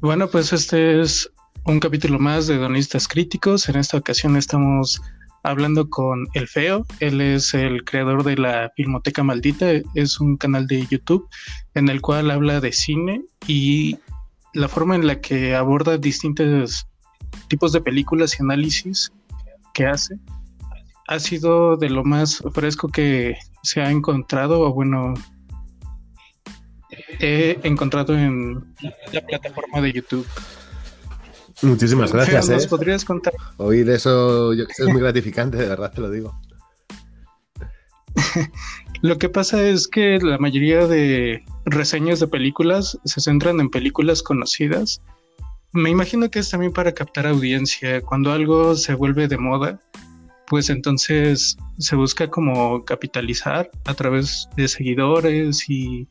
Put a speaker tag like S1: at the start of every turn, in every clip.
S1: Bueno, pues este es un capítulo más de Donistas Críticos. En esta ocasión estamos hablando con El Feo. Él es el creador de la Filmoteca Maldita. Es un canal de YouTube en el cual habla de cine y la forma en la que aborda distintos tipos de películas y análisis que hace ha sido de lo más fresco que se ha encontrado, bueno, he encontrado en la plataforma de YouTube.
S2: Muchísimas gracias.
S1: ¿Nos ¿eh? podrías contar?
S2: Oír eso es muy gratificante, de verdad te lo digo.
S1: lo que pasa es que la mayoría de reseñas de películas se centran en películas conocidas. Me imagino que es también para captar audiencia. Cuando algo se vuelve de moda, pues entonces se busca como capitalizar a través de seguidores y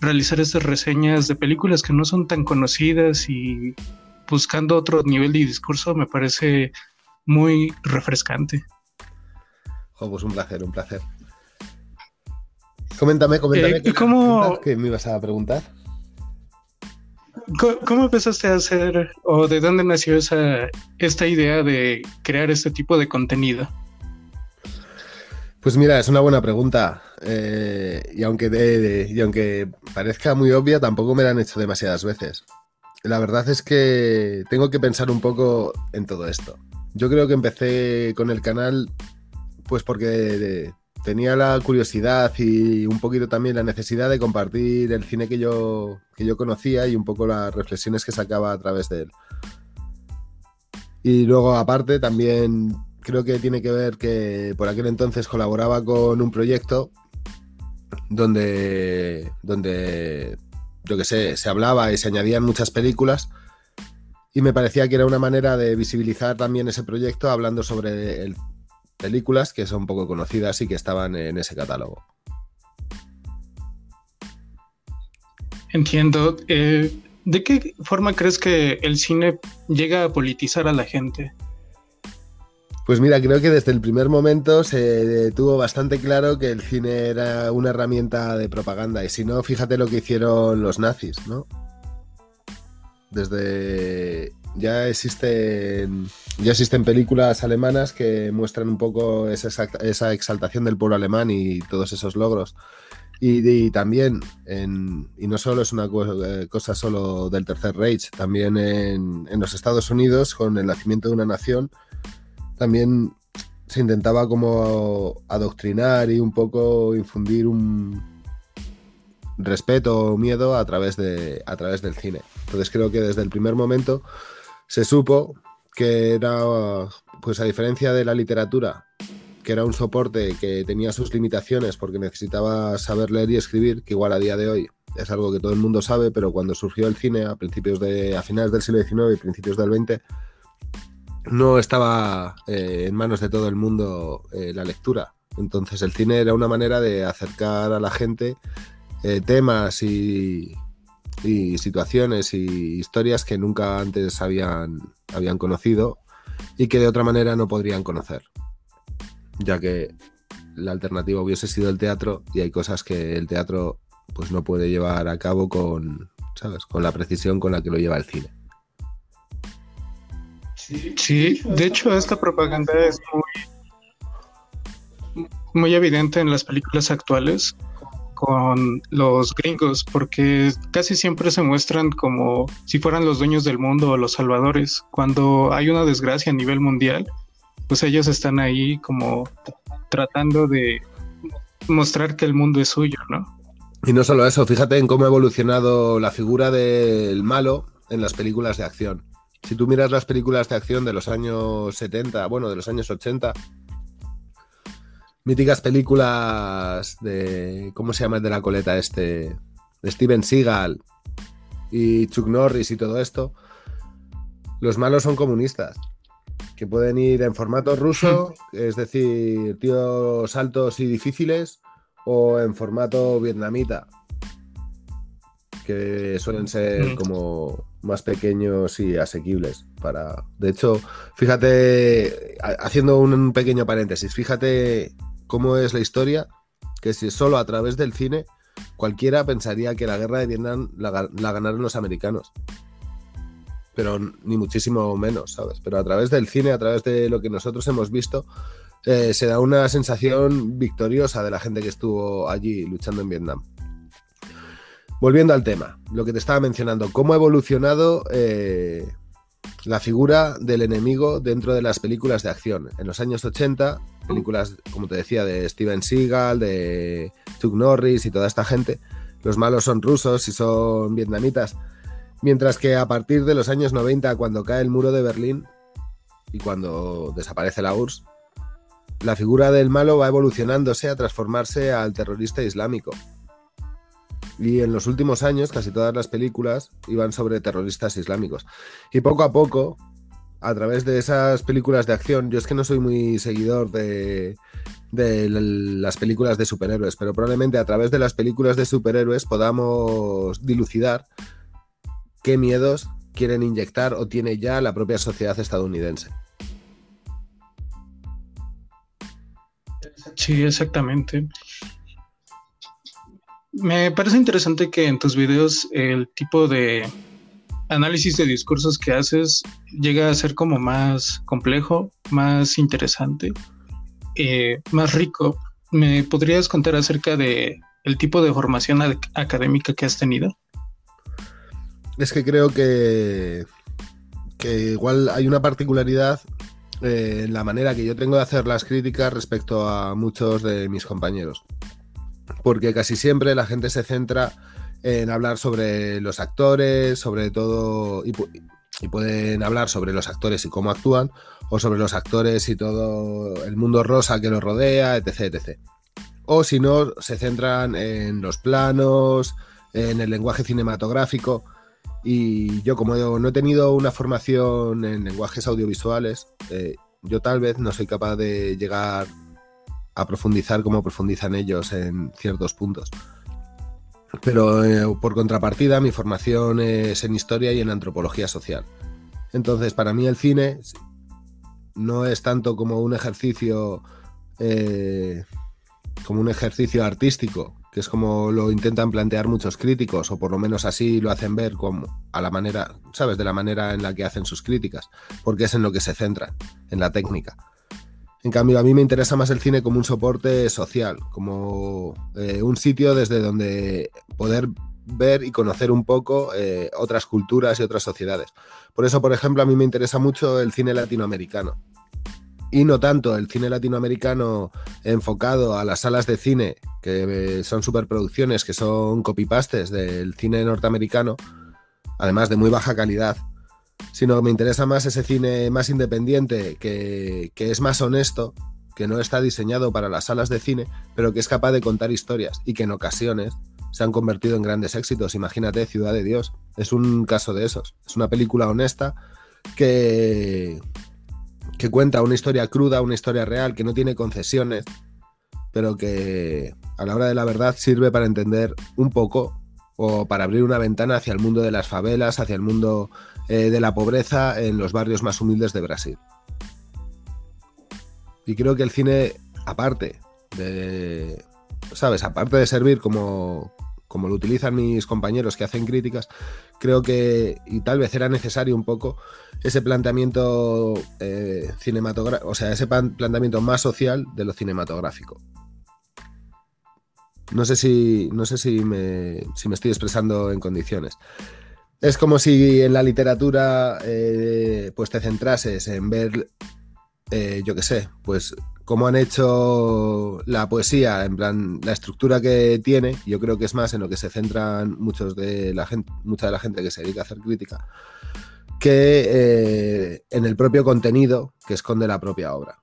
S1: realizar estas reseñas de películas que no son tan conocidas y buscando otro nivel de discurso me parece muy refrescante.
S2: pues un placer, un placer. Coméntame, coméntame.
S1: Eh, ¿cómo...
S2: ¿Qué me ibas a preguntar?
S1: ¿Cómo, empezaste a hacer o de dónde nació esa, esta idea de crear este tipo de contenido?
S2: Pues mira, es una buena pregunta. Eh, y, aunque y aunque parezca muy obvia, tampoco me la han hecho demasiadas veces. La verdad es que tengo que pensar un poco en todo esto. Yo creo que empecé con el canal pues porque tenía la curiosidad y un poquito también la necesidad de compartir el cine que yo, que yo conocía y un poco las reflexiones que sacaba a través de él. Y luego aparte también creo que tiene que ver que por aquel entonces colaboraba con un proyecto donde, donde yo que sé, se hablaba y se añadían muchas películas y me parecía que era una manera de visibilizar también ese proyecto hablando sobre películas que son poco conocidas y que estaban en ese catálogo.
S1: Entiendo. Eh, ¿De qué forma crees que el cine llega a politizar a la gente?
S2: Pues mira, creo que desde el primer momento se tuvo bastante claro que el cine era una herramienta de propaganda. Y si no, fíjate lo que hicieron los nazis, ¿no? Desde. Ya existen, ya existen películas alemanas que muestran un poco esa, esa exaltación del pueblo alemán y todos esos logros. Y, también, y no solo es una eh, cosa solo del Tercer Reich, también en, en los Estados Unidos, con el nacimiento de una nación, también se intentaba como adoctrinar y un poco infundir un respeto o miedo a través, de, a través del cine. Entonces creo que desde el primer momento se supo que era, pues a diferencia de la literatura, que era un soporte que tenía sus limitaciones porque necesitaba saber leer y escribir, que igual a día de hoy es algo que todo el mundo sabe, pero cuando surgió el cine a principios de, a finales del siglo XIX y principios del XX, no estaba eh, en manos de todo el mundo eh, la lectura. Entonces el cine era una manera de acercar a la gente eh, temas y, situaciones y historias que nunca antes habían, habían conocido y que de otra manera no podrían conocer. Ya que la alternativa hubiese sido el teatro y hay cosas que el teatro pues no puede llevar a cabo con, ¿sabes? con la precisión con la que lo lleva el cine.
S1: Sí, de hecho esta propaganda es muy, muy evidente en las películas actuales con los gringos, porque casi siempre se muestran como si fueran los dueños del mundo o los salvadores. Cuando hay una desgracia a nivel mundial, pues ellos están ahí como tratando de mostrar que el mundo es suyo, ¿no?
S2: Y no solo eso, fíjate en cómo ha evolucionado la figura del malo en las películas de acción. Si tú miras las películas de acción de los años 70, bueno, de los años 80, míticas películas de. ¿Cómo se llama el de la coleta este? De Steven Seagal y Chuck Norris y todo esto. Los malos son comunistas. Que pueden ir en formato ruso, es decir, tíos altos y difíciles, o en formato vietnamita, que suelen ser como más pequeños y asequibles para de hecho fíjate haciendo un pequeño paréntesis fíjate cómo es la historia que si solo a través del cine cualquiera pensaría que la guerra de Vietnam la, ganaron los americanos pero ni muchísimo menos, ¿sabes? Pero a través del cine, a través de lo que nosotros hemos visto, eh, se da una sensación victoriosa de la gente que estuvo allí luchando en Vietnam. Volviendo al tema, lo que te estaba mencionando, cómo ha evolucionado eh, la figura del enemigo dentro de las películas de acción. En los años 80, películas, como te decía, de Steven Seagal, de Chuck Norris y toda esta gente, los malos son rusos y son vietnamitas. Mientras que a partir de los años 90, cuando cae el muro de Berlín y cuando desaparece la URSS, la figura del malo va evolucionándose a transformarse al terrorista islámico. Y en los últimos años casi todas las películas iban sobre terroristas islámicos. Y poco a poco, a través de esas películas de acción, yo es que no soy muy seguidor de, las películas de superhéroes, pero probablemente a través de las películas de superhéroes podamos dilucidar qué miedos quieren inyectar o tiene ya la propia sociedad estadounidense.
S1: Sí, exactamente. Me parece interesante que en tus videos el tipo de análisis de discursos que haces llega a ser como más complejo, más interesante, eh, más rico. ¿Me podrías contar acerca de el tipo de formación académica que has tenido?
S2: Es que creo que, que igual hay una particularidad eh, en la manera que yo tengo de hacer las críticas respecto a muchos de mis compañeros porque casi siempre la gente se centra en hablar sobre los actores, sobre todo, y, pueden hablar sobre los actores y cómo actúan, o sobre los actores y todo el mundo rosa que los rodea, etc. etc. O si no, se centran en los planos, en el lenguaje cinematográfico. Y yo, como no he tenido una formación en lenguajes audiovisuales, eh, yo tal vez no soy capaz de llegar a profundizar como profundizan ellos en ciertos puntos. Pero eh, por contrapartida, mi formación es en historia y en antropología social. Entonces, para mí el cine no es tanto como un ejercicio eh, como un ejercicio artístico, que es como lo intentan plantear muchos críticos, o por lo menos así lo hacen ver como a la manera, ¿sabes? De la manera en la que hacen sus críticas, porque es en lo que se centran, en la técnica. En cambio, a mí me interesa más el cine como un soporte social, como eh, un sitio desde donde poder ver y conocer un poco eh, otras culturas y otras sociedades. Por eso, por ejemplo, a mí me interesa mucho el cine latinoamericano. Y no tanto el cine latinoamericano enfocado a las salas de cine, que eh, son superproducciones, que son copypastes del cine norteamericano, además de muy baja calidad, sino que me interesa más ese cine más independiente, que, es más honesto, que no está diseñado para las salas de cine, pero que es capaz de contar historias y que en ocasiones se han convertido en grandes éxitos. Imagínate Ciudad de Dios, es un caso de esos. Es una película honesta que, que cuenta una historia cruda, una historia real, que no tiene concesiones, pero que a la hora de la verdad sirve para entender un poco o para abrir una ventana hacia el mundo de las favelas, hacia el mundo eh, de la pobreza en los barrios más humildes de Brasil. Y creo que el cine, aparte de, ¿sabes? Aparte de servir como, como lo utilizan mis compañeros que hacen críticas, creo que, y tal vez era necesario un poco, ese planteamiento eh, cinematográfico, o sea, ese planteamiento más social de lo cinematográfico. No sé si, no sé si me, si me estoy expresando en condiciones. Es como si en la literatura eh, pues te centrases en ver, eh, yo qué sé, pues cómo han hecho la poesía, en plan, la estructura que tiene, yo creo que es más en lo que se centran muchos de la gente, mucha de la gente que se dedica a hacer crítica, que eh, en el propio contenido que esconde la propia obra.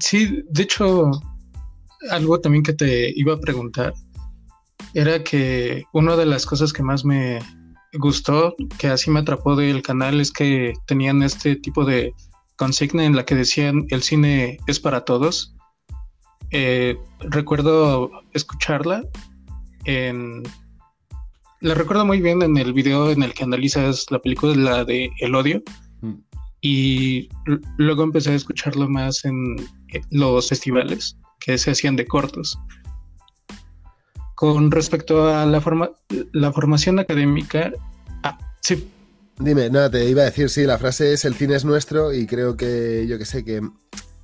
S1: Sí, de hecho, algo también que te iba a preguntar era que una de las cosas que más me gustó, que así me atrapó del canal, es que tenían este tipo de consigna en la que decían el cine es para todos. Eh, recuerdo escucharla en... La recuerdo muy bien en el video en el que analizas la película, la de El odio. Mm. Y luego empecé a escucharlo más en los festivales que se hacían de cortos. con respecto a la, forma, la formación académica, ah, sí.
S2: Dime, nada, te iba a decir, sí, la frase es el cine es nuestro y creo que, yo que sé, que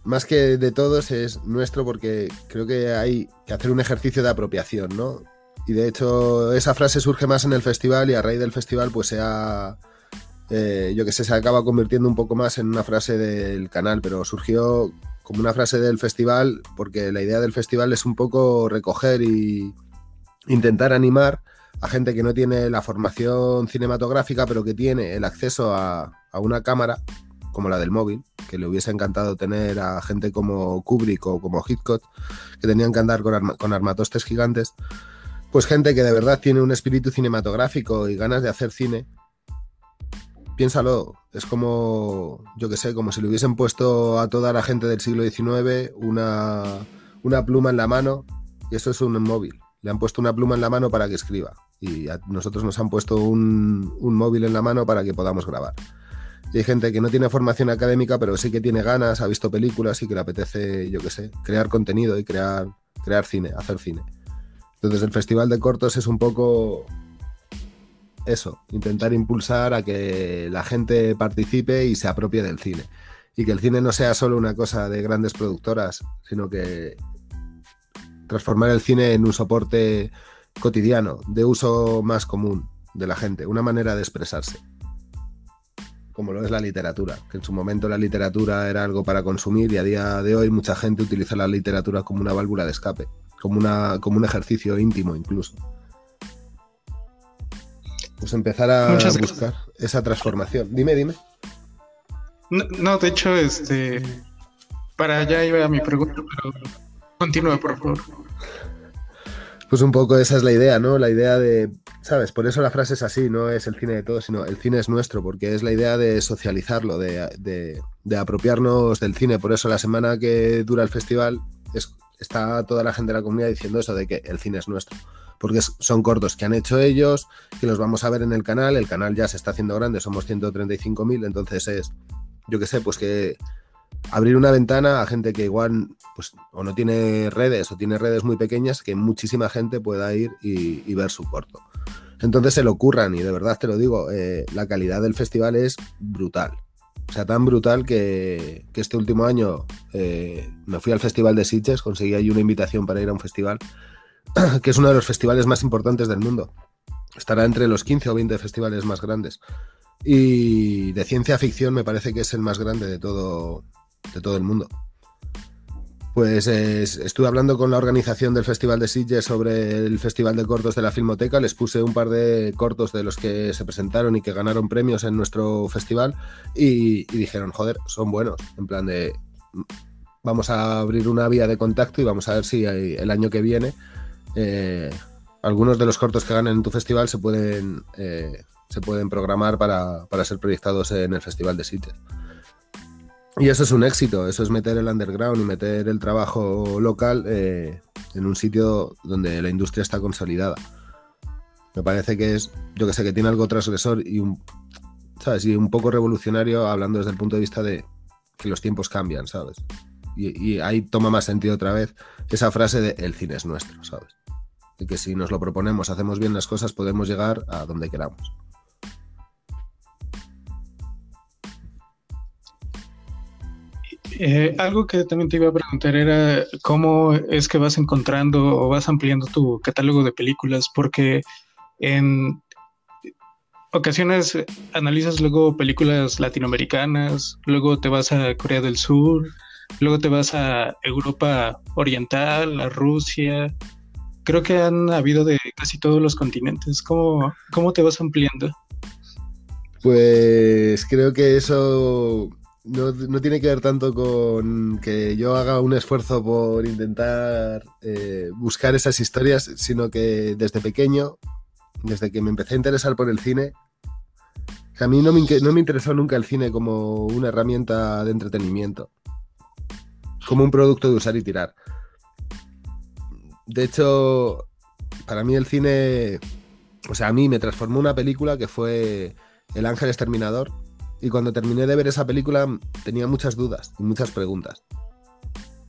S2: más que de todos es nuestro porque creo que hay que hacer un ejercicio de apropiación, ¿no? Y de hecho esa frase surge más en el festival y a raíz del festival pues se ha, eh, yo que sé, se acaba convirtiendo un poco más en una frase del canal, pero surgió como una frase del festival porque la idea del festival es un poco recoger y intentar animar a gente que no tiene la formación cinematográfica, pero que tiene el acceso a, una cámara como la del móvil, que le hubiese encantado tener a gente como Kubrick o como Hitchcock, que tenían que andar con armatostes gigantes, pues gente que de verdad tiene un espíritu cinematográfico y ganas de hacer cine piénsalo, es como, yo que sé, como si le hubiesen puesto a toda la gente del siglo XIX una, una pluma en la mano eso es un móvil. Le han puesto una pluma en la mano para que escriba y a nosotros nos han puesto un, un móvil en la mano para que podamos grabar. Y hay gente que no tiene formación académica, pero sí que tiene ganas, ha visto películas y que le apetece, yo que sé, crear contenido y crear, crear cine, hacer cine. Entonces el Festival de Cortos es un poco eso, intentar impulsar a que la gente participe y se apropie del cine. Y que el cine no sea solo una cosa de grandes productoras, sino que transformar el cine en un soporte cotidiano, de uso más común de la gente, una manera de expresarse. Como lo es la literatura, que en su momento la literatura era algo para consumir y a día de hoy mucha gente utiliza la literatura como una válvula de escape, como, una, como un ejercicio íntimo incluso pues empezar a buscar esa transformación. Dime, dime.
S1: No, de hecho, este, para allá iba mi pregunta, pero continúa, por favor.
S2: Pues un poco esa es la idea, ¿no? La idea de, ¿sabes? Por eso la frase es así, no es el cine de todos, sino el cine es nuestro, porque es la idea de socializarlo, de, de, apropiarnos del cine. Por eso la semana que dura el festival es, está toda la gente de la comunidad diciendo eso, de que el cine es nuestro porque son cortos que han hecho ellos, que los vamos a ver en el canal, el canal ya se está haciendo grande, somos 135.000, entonces es, yo qué sé, pues que abrir una ventana a gente que igual pues o no tiene redes o tiene redes muy pequeñas, que muchísima gente pueda ir y, ver su corto. Entonces se lo ocurran y de verdad te lo digo, eh, la calidad del festival es brutal. O sea, tan brutal que, este último año eh, me fui al Festival de Sitges, conseguí ahí una invitación para ir a un festival que es uno de los festivales más importantes del mundo. Estará entre los 15 o 20 festivales más grandes. Y de ciencia ficción me parece que es el más grande de todo, de todo el mundo. Pues estuve hablando con la organización del Festival de Sitges sobre el Festival de Cortos de la Filmoteca. Les puse un par de cortos de los que se presentaron y que ganaron premios en nuestro festival. Y, y dijeron, joder, son buenos. En plan de, vamos a abrir una vía de contacto y vamos a ver si el año que viene eh, algunos de los cortos que ganen en tu festival se pueden, eh, se pueden programar para, ser proyectados en el Festival de Sitges. Y eso es un éxito, eso es meter el underground y meter el trabajo local eh, en un sitio donde la industria está consolidada. Me parece que es, yo que sé, que tiene algo transgresor y un, ¿sabes? Y un poco revolucionario hablando desde el punto de vista de que los tiempos cambian, ¿sabes? Y ahí toma más sentido otra vez esa frase de el cine es nuestro, ¿sabes? Y que si nos lo proponemos, hacemos bien las cosas, podemos llegar a donde queramos.
S1: Eh, algo que también te iba a preguntar era cómo es que vas encontrando o vas ampliando tu catálogo de películas, porque en ocasiones analizas luego películas latinoamericanas, luego te vas a Corea del Sur, luego te vas a Europa Oriental, a Rusia, creo que han habido de casi todos los continentes. ¿Cómo, cómo te vas ampliando?
S2: Pues creo que eso no, tiene que ver tanto con que yo haga un esfuerzo por intentar eh, buscar esas historias, sino que desde pequeño, desde que me empecé a interesar por el cine, a mí no me, no me interesó nunca el cine como una herramienta de entretenimiento, como un producto de usar y tirar. De hecho, para mí el cine, o sea, a mí me transformó una película que fue El Ángel Exterminador. Y cuando terminé de ver esa película tenía muchas dudas y muchas preguntas.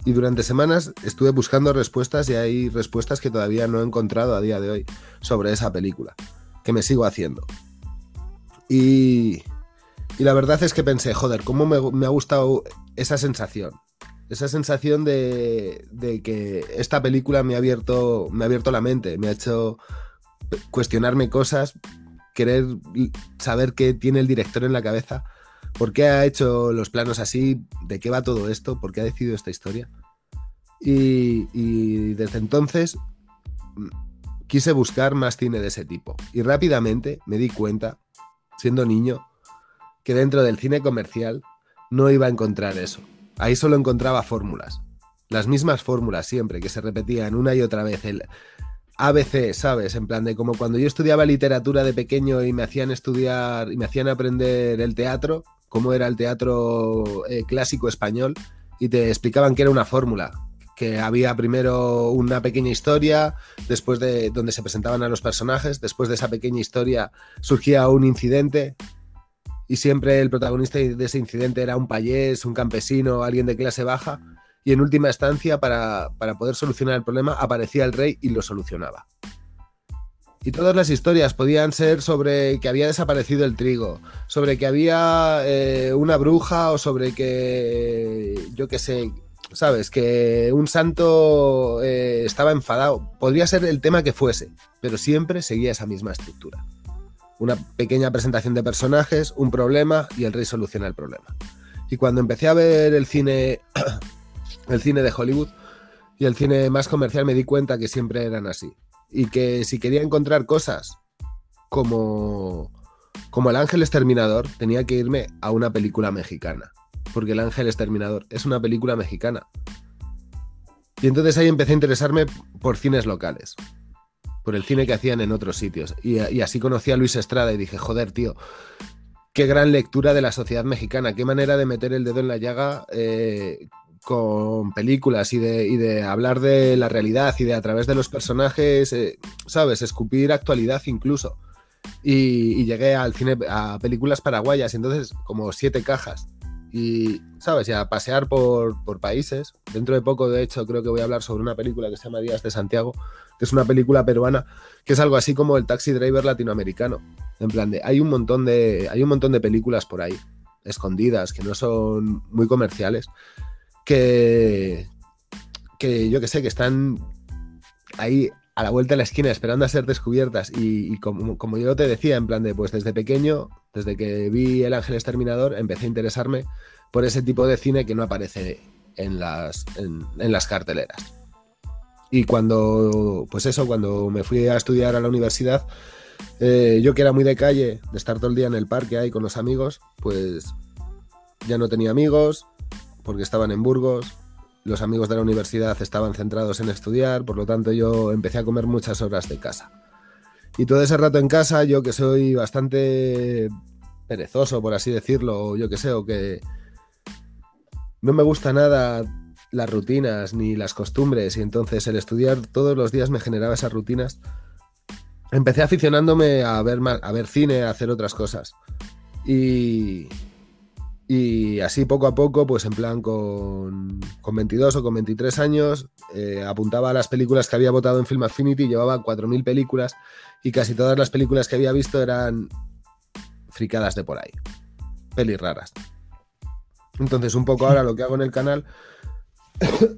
S2: Y durante semanas estuve buscando respuestas y hay respuestas que todavía no he encontrado a día de hoy sobre esa película, que me sigo haciendo. Y, y la verdad es que pensé, joder, ¿cómo me, ha gustado esa sensación? Esa sensación de, de, que esta película me ha, abierto, me ha abierto la mente, me ha hecho cuestionarme cosas, querer saber qué tiene el director en la cabeza, por qué ha hecho los planos así, de qué va todo esto, por qué ha decidido esta historia. Y, y desde entonces mm, quise buscar más cine de ese tipo. Y rápidamente me di cuenta, siendo niño, que dentro del cine comercial no iba a encontrar eso. Ahí solo encontraba fórmulas. Las mismas fórmulas siempre, que se repetían una y otra vez. El ABC, ¿sabes? En plan de como cuando yo estudiaba literatura de pequeño y me hacían estudiar y me hacían aprender el teatro, cómo era el teatro eh, clásico español, y te explicaban que era una fórmula, que había primero una pequeña historia, después de donde se presentaban a los personajes, después de esa pequeña historia surgía un incidente y siempre el protagonista de ese incidente era un payés, un campesino, alguien de clase baja y en última instancia para, para poder solucionar el problema aparecía el rey y lo solucionaba. Y todas las historias podían ser sobre que había desaparecido el trigo, sobre que había eh, una bruja o sobre que, yo qué sé, ¿sabes? Que un santo eh, estaba enfadado. Podría ser el tema que fuese, pero siempre seguía esa misma estructura. Una pequeña presentación de personajes, un problema y el rey soluciona el problema. Y cuando empecé a ver el cine, el cine de Hollywood y el cine más comercial, me di cuenta que siempre eran así. Y que si quería encontrar cosas como, como El Ángel Exterminador, tenía que irme a una película mexicana porque El Ángel Exterminador es una película mexicana. Y entonces ahí empecé a interesarme por cines locales, por el cine que hacían en otros sitios. Y, así conocí a Luis Estrada y dije, joder, tío, qué gran lectura de la sociedad mexicana, qué manera de meter el dedo en la llaga eh, con películas y de, hablar de la realidad y de a través de los personajes, eh, ¿sabes? Escupir actualidad incluso. Y, y, llegué al cine, a películas paraguayas, entonces como siete cajas y, ¿sabes? ya pasear por, por, países. Dentro de poco, de hecho, creo que voy a hablar sobre una película que se llama Días de Santiago, que es una película peruana, que es algo así como el taxi driver latinoamericano. En plan de, hay un montón de, hay un montón de películas por ahí, escondidas, que no son muy comerciales, que, que yo que sé, que están ahí a la vuelta de la esquina esperando a ser descubiertas y, como, como, yo te decía, en plan de, pues desde pequeño, desde que vi El Ángel Exterminador, empecé a interesarme por ese tipo de cine que no aparece en las, en, las carteleras. Y cuando, pues eso, cuando me fui a estudiar a la universidad, eh, yo que era muy de calle, de estar todo el día en el parque ahí con los amigos, pues ya no tenía amigos porque estaban en Burgos, los amigos de la universidad estaban centrados en estudiar, por lo tanto yo empecé a comer muchas horas de casa. Y todo ese rato en casa, yo que soy bastante perezoso, por así decirlo, o yo que sé, o que no me gusta nada las rutinas ni las costumbres, y entonces el estudiar todos los días me generaba esas rutinas. Empecé aficionándome a ver, a ver cine, a hacer otras cosas. Y, y así poco a poco, pues en plan con, con 22 o con 23 años, eh, apuntaba a las películas que había votado en Film Affinity, llevaba 4.000 películas y casi todas las películas que había visto eran fricadas de por ahí, pelis raras. Entonces un poco ahora lo que hago en el canal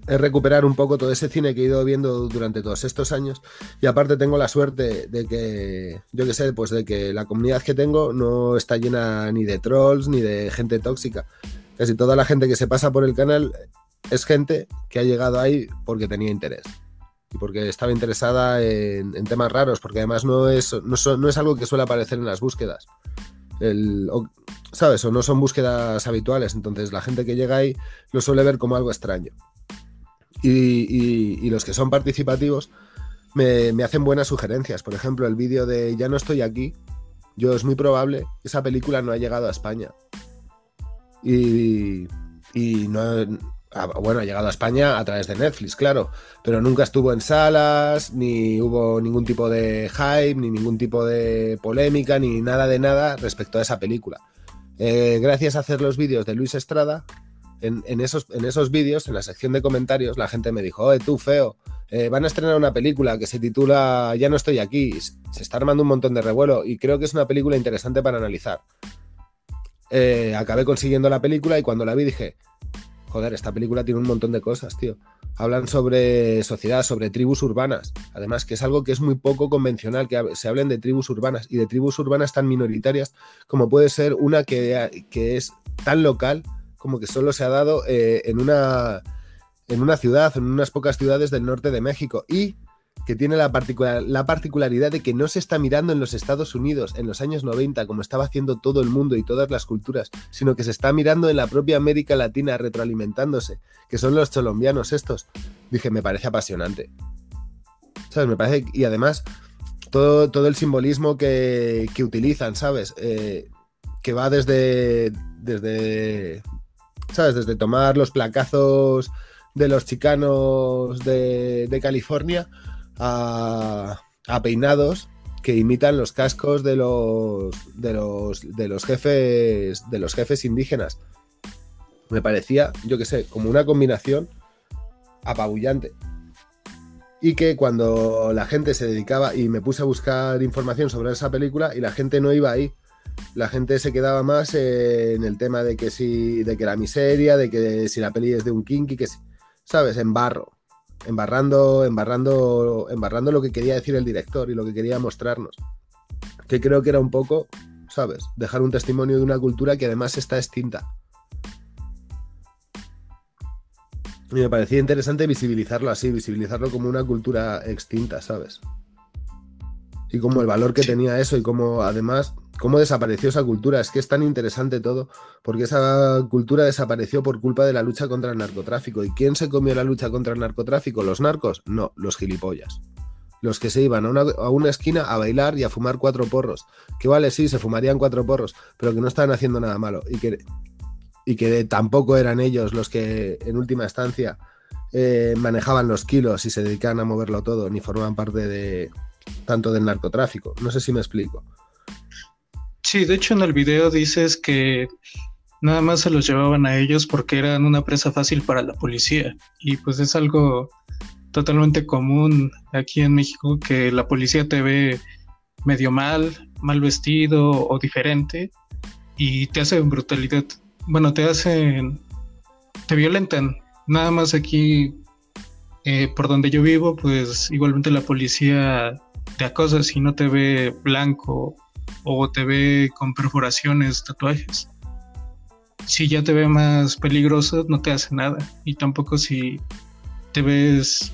S2: es recuperar un poco todo ese cine que he ido viendo durante todos estos años y aparte tengo la suerte de que, yo que sé, pues de que la comunidad que tengo no está llena ni de trolls ni de gente tóxica. Casi toda la gente que se pasa por el canal es gente que ha llegado ahí porque tenía interés y porque estaba interesada en, temas raros, porque además no es, no, es algo que suele aparecer en las búsquedas. El, ¿Sabes? O no son búsquedas habituales, entonces la gente que llega ahí lo suele ver como algo extraño. Y, los que son participativos me, hacen buenas sugerencias. Por ejemplo, el vídeo de Ya no estoy aquí. Yo es muy probable esa película no ha llegado a España. Y, y no, ah, bueno, ha llegado a España a través de Netflix, claro, pero nunca estuvo en salas, ni hubo ningún tipo de hype, ni ningún tipo de polémica, ni nada de nada respecto a esa película. Eh, gracias a hacer los vídeos de Luis Estrada, en, esos, en esos vídeos, en la sección de comentarios, la gente me dijo, oye, tú, feo, eh, van a estrenar una película que se titula Ya no estoy aquí. Se está armando un montón de revuelo y creo que es una película interesante para analizar. Eh, acabé consiguiendo la película y cuando la vi dije, joder, esta película tiene un montón de cosas, tío. Hablan sobre sociedad, sobre tribus urbanas. Además, que es algo que es muy poco convencional, que se hablen de tribus urbanas y de tribus urbanas tan minoritarias como puede ser una que, que es tan local como que solo se ha dado eh, en una en una ciudad, en unas pocas ciudades del norte de México y que tiene la, la, particularidad de que no se está mirando en los Estados Unidos en los años 90 como estaba haciendo todo el mundo y todas las culturas, sino que se está mirando en la propia América Latina retroalimentándose, que son los colombianos estos. Dije, me parece apasionante. ¿Sabes? Me parece, y además, todo, todo el simbolismo que, que utilizan, ¿sabes? Eh, que va desde, desde, ¿sabes? Desde tomar los placazos de los chicanos de, California a, peinados que imitan los cascos de los, de los, de los jefes de los jefes indígenas. Me parecía, yo qué sé, como una combinación apabullante. Y que cuando la gente se dedicaba y me puse a buscar información sobre esa película y la gente no iba ahí, la gente se quedaba más en el tema de que si de que la miseria, de que si la peli es de un kinky, que si, ¿sabes? En barro, embarrando, embarrando, embarrando lo que quería decir el director y lo que quería mostrarnos. Que creo que era un poco, ¿sabes? Dejar un testimonio de una cultura que además está extinta. Y me parecía interesante visibilizarlo así, visibilizarlo como una cultura extinta, ¿sabes? Y como el valor que tenía eso y como además cómo desapareció esa cultura. Es que es tan interesante todo, porque esa cultura desapareció por culpa de la lucha contra el narcotráfico. ¿Y quién se comió la lucha contra el narcotráfico? ¿Los narcos? No, los gilipollas. Los que se iban a una, esquina a bailar y a fumar cuatro porros. Que vale, sí, se fumarían cuatro porros, pero que no estaban haciendo nada malo. Y que, y que tampoco eran ellos los que en última instancia eh, manejaban los kilos y se dedicaban a moverlo todo, ni formaban parte de tanto del narcotráfico. No sé si me explico.
S1: Sí, de hecho en el video dices que nada más se los llevaban a ellos porque eran una presa fácil para la policía. Y pues es algo totalmente común aquí en México que la policía te ve medio mal, mal vestido o diferente y te hacen brutalidad. Bueno, te hacen, te violentan. Nada más aquí, eh, por donde yo vivo, pues igualmente la policía te acosa si no te ve blanco o te ve con perforaciones, tatuajes. Si ya te ve más peligroso, no te hace nada. Y tampoco si te ves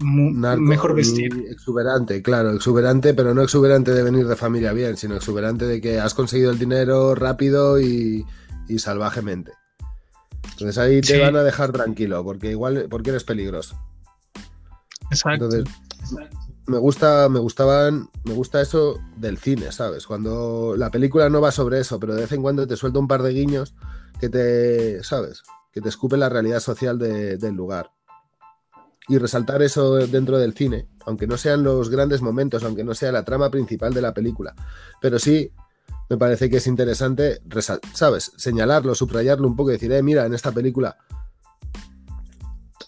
S1: mejor vestido.
S2: Exuberante, claro, exuberante, pero no exuberante de venir de familia bien, sino exuberante de que has conseguido el dinero rápido y, salvajemente. Entonces ahí te van a dejar tranquilo, porque igual, porque eres peligroso.
S1: Exacto
S2: me gusta, me gustaban, me gusta eso del cine, ¿sabes? Cuando la película no va sobre eso, pero de vez en cuando te suelta un par de guiños que te, ¿sabes? Que te escupe la realidad social del lugar. Y resaltar eso dentro del cine, aunque no sean los grandes momentos, aunque no sea la trama principal de la película, pero sí me parece que es interesante, ¿sabes? Señalarlo, subrayarlo un poco y decir, eh, mira, en esta película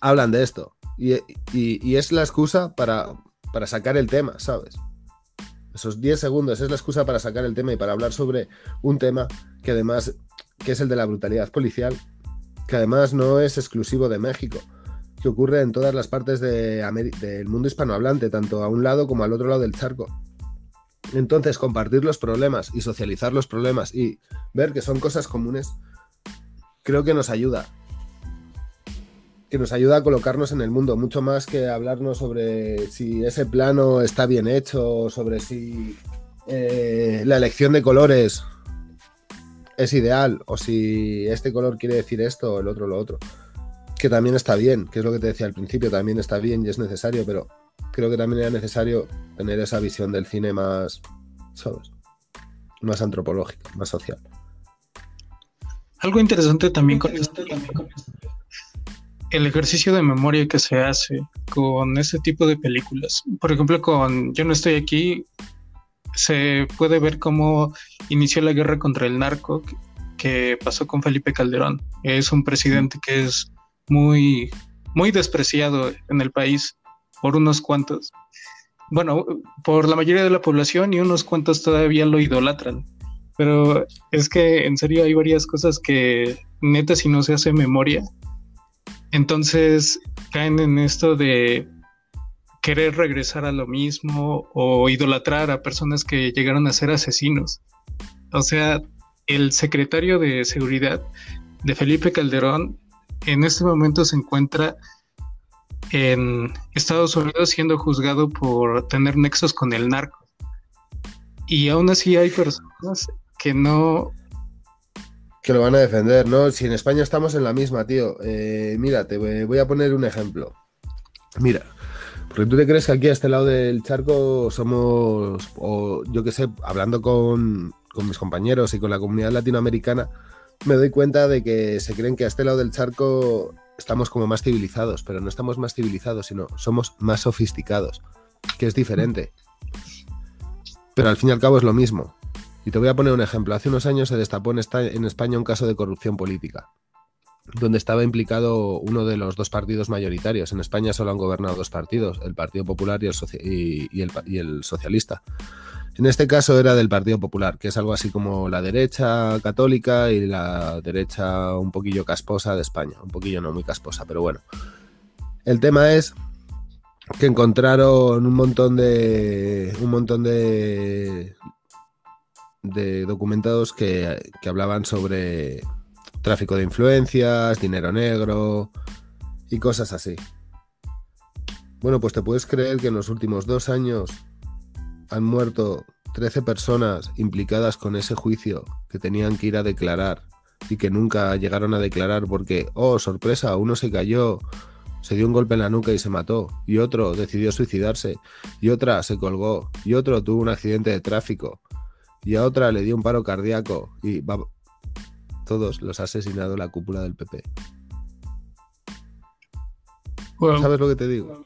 S2: hablan de esto. y es la excusa para, para sacar el tema, ¿sabes? Esos 10 segundos es la excusa para sacar el tema y para hablar sobre un tema que además, que es el de la brutalidad policial, que además no es exclusivo de México, que ocurre en todas las partes de del mundo hispanohablante, tanto a un lado como al otro lado del charco. Entonces, compartir los problemas y socializar los problemas y ver que son cosas comunes, creo que nos ayuda que nos ayuda a colocarnos en el mundo, mucho más que hablarnos sobre si ese plano está bien hecho, sobre si eh, la elección de colores es ideal, o si este color quiere decir esto o el otro lo otro. Que también está bien, que es lo que te decía al principio, también está bien y es necesario, pero creo que también era necesario tener esa visión del cine más, ¿sabes? Más antropológica, más social.
S1: Algo interesante también también con esto el ejercicio de memoria que se hace con ese tipo de películas. Por ejemplo, con Yo no estoy aquí, se puede ver cómo inició la guerra contra el narco, que pasó con Felipe Calderón. Es un presidente que es muy, muy despreciado en el país por unos cuantos. Bueno, por la mayoría de la población y unos cuantos todavía lo idolatran. Pero es que en serio hay varias cosas que neta si no se hace memoria, entonces caen en esto de querer regresar a lo mismo o idolatrar a personas que llegaron a ser asesinos. O sea, el secretario de seguridad de Felipe Calderón en este momento se encuentra en Estados Unidos siendo juzgado por tener nexos con el narco. Y aún así hay personas que no...
S2: Que lo van a defender, ¿no? Si en España estamos en la misma, tío. Eh, mira, te voy a poner un ejemplo. Mira, porque tú te crees que aquí a este lado del charco somos, o yo qué sé, hablando con, con mis compañeros y con la comunidad latinoamericana, me doy cuenta de que se creen que a este lado del charco estamos como más civilizados, pero no estamos más civilizados, sino somos más sofisticados, que es diferente. Pero al fin y al cabo es lo mismo. Y te voy a poner un ejemplo. Hace unos años se destapó en España un caso de corrupción política donde estaba implicado uno de los dos partidos mayoritarios. En España solo han gobernado dos partidos, el Partido Popular y el, Socialista. En este caso era del Partido Popular, que es algo así como la derecha católica y la derecha un poquillo casposa de España. Un poquillo no muy casposa, pero bueno. El tema es que encontraron un montón de. un montón de. De documentados que hablaban sobre tráfico de influencias, dinero negro y cosas así. Bueno, pues te puedes creer que en los últimos dos años han muerto 13 personas implicadas con ese juicio que tenían que ir a declarar y que nunca llegaron a declarar porque, oh, sorpresa, uno se cayó, se dio un golpe en la nuca y se mató, y otro decidió suicidarse, y otra se colgó, y otro tuvo un accidente de tráfico, y a otra le dio un paro cardíaco, y todos los ha asesinado la cúpula del PP. ¿Sabes lo que te digo?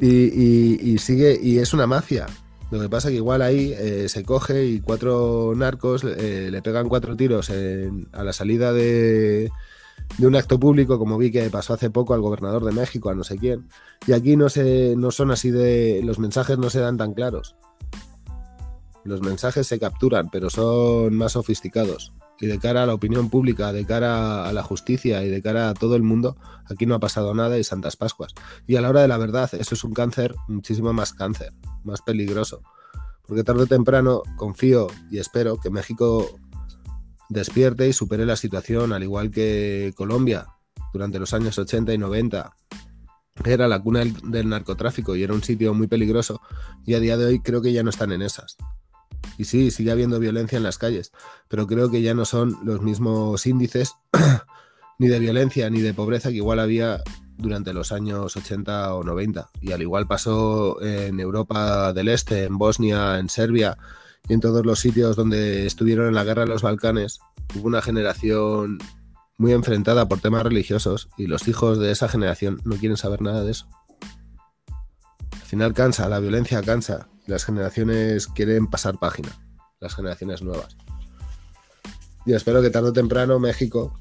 S2: Y, sigue, y es una mafia. Lo que pasa que igual ahí eh, se coge y cuatro narcos eh, le pegan cuatro tiros a la salida de, de, un acto público, como vi que pasó hace poco al gobernador de México, a no sé quién. Y aquí no, se, no son así de. Los mensajes no se dan tan claros. Los mensajes se capturan, pero son más sofisticados y de cara a la opinión pública, de cara a la justicia y de cara a todo el mundo, aquí no ha pasado nada y Santas Pascuas. Y a la hora de la verdad, eso es un cáncer, muchísimo más cáncer, más peligroso. Porque tarde o temprano confío y espero que México despierte y supere la situación, al igual que Colombia, durante los años 80 y 90. Era la cuna del narcotráfico y era un sitio muy peligroso y a día de hoy creo que ya no están en esas. Y sí, sigue habiendo violencia en las calles, pero creo que ya no son los mismos índices ni de violencia ni de pobreza que igual había durante los años 80 o 90. Y al igual pasó en Europa del Este, en Bosnia, en Serbia y en todos los sitios donde estuvieron en la guerra de los Balcanes, hubo una generación muy enfrentada por temas religiosos y los hijos de esa generación no quieren saber nada de eso. Al final cansa, la violencia cansa las generaciones quieren pasar página, las generaciones nuevas. Y espero que tarde o temprano México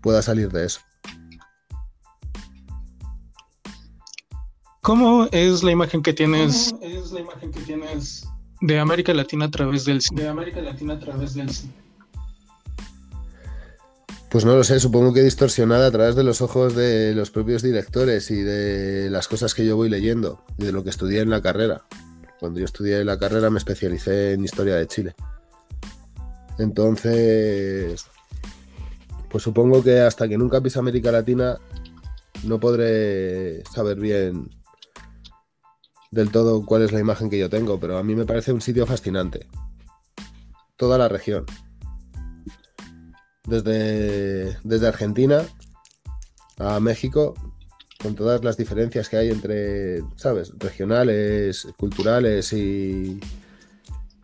S2: pueda salir de eso.
S1: ¿Cómo es la imagen que tienes? es la imagen que tienes de América Latina a través del cine? De América Latina a través del cine.
S2: Pues no lo sé, supongo que distorsionada a través de los ojos de los propios directores y de las cosas que yo voy leyendo y de lo que estudié en la carrera. Cuando yo estudié la carrera me especialicé en historia de Chile. Entonces, pues supongo que hasta que nunca pise América Latina no podré saber bien del todo cuál es la imagen que yo tengo, pero a mí me parece un sitio fascinante. Toda la región desde, desde Argentina a México, con todas las diferencias que hay entre, ¿sabes?, regionales, culturales y,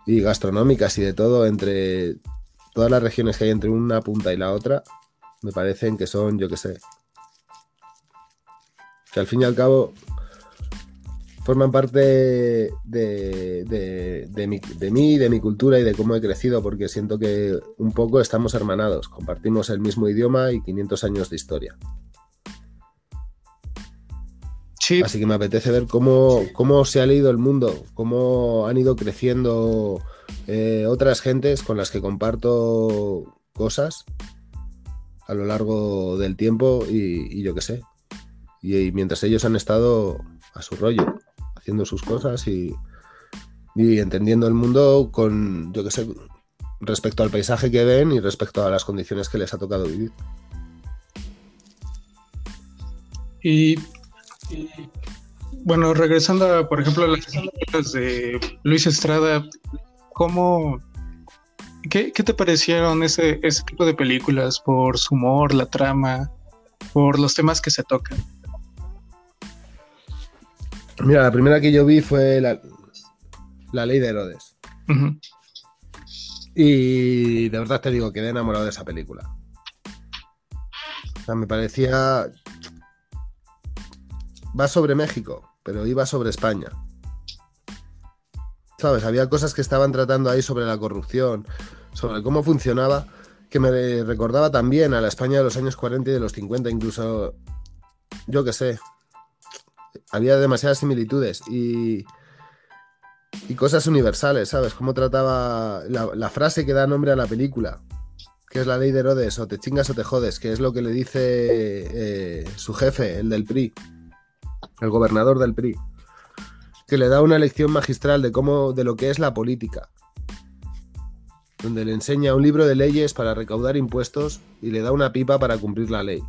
S2: y gastronómicas y de todo, entre todas las regiones que hay entre una punta y la otra, me parecen que son, yo qué sé, que al fin y al cabo forman parte de, de, de, mi, de mí, de mi cultura y de cómo he crecido, porque siento que un poco estamos hermanados, compartimos el mismo idioma y 500 años de historia. Así que me apetece ver cómo, cómo se ha leído el mundo, cómo han ido creciendo eh, otras gentes con las que comparto cosas a lo largo del tiempo y, yo qué sé. Y, mientras ellos han estado a su rollo, haciendo sus cosas y, y entendiendo el mundo con, yo qué sé, respecto al paisaje que ven y respecto a las condiciones que les ha tocado vivir.
S1: Y, bueno, regresando a, por ejemplo, a las películas de Luis Estrada, ¿cómo, qué, te parecieron ese, ese tipo de películas por su humor, la trama, por los temas que se tocan?
S2: Mira, la primera que yo vi fue la, la ley de Herodes. Y de verdad te digo, quedé enamorado de esa película. O sea, me parecía va sobre México, pero iba sobre España. ¿Sabes? Había cosas que estaban tratando ahí sobre la corrupción, sobre cómo funcionaba, que me recordaba también a la España de los años 40 y de los 50, incluso, yo qué sé, había demasiadas similitudes y, y cosas universales, ¿sabes? Cómo trataba la, frase que da nombre a la película, que es la ley de Herodes, o te chingas o te jodes, que es lo que le dice eh, su jefe, el del PRI el gobernador del PRI, que le da una lección magistral de cómo, de lo que es la política, donde le enseña un libro de leyes para recaudar impuestos y le da una pipa para cumplir la ley.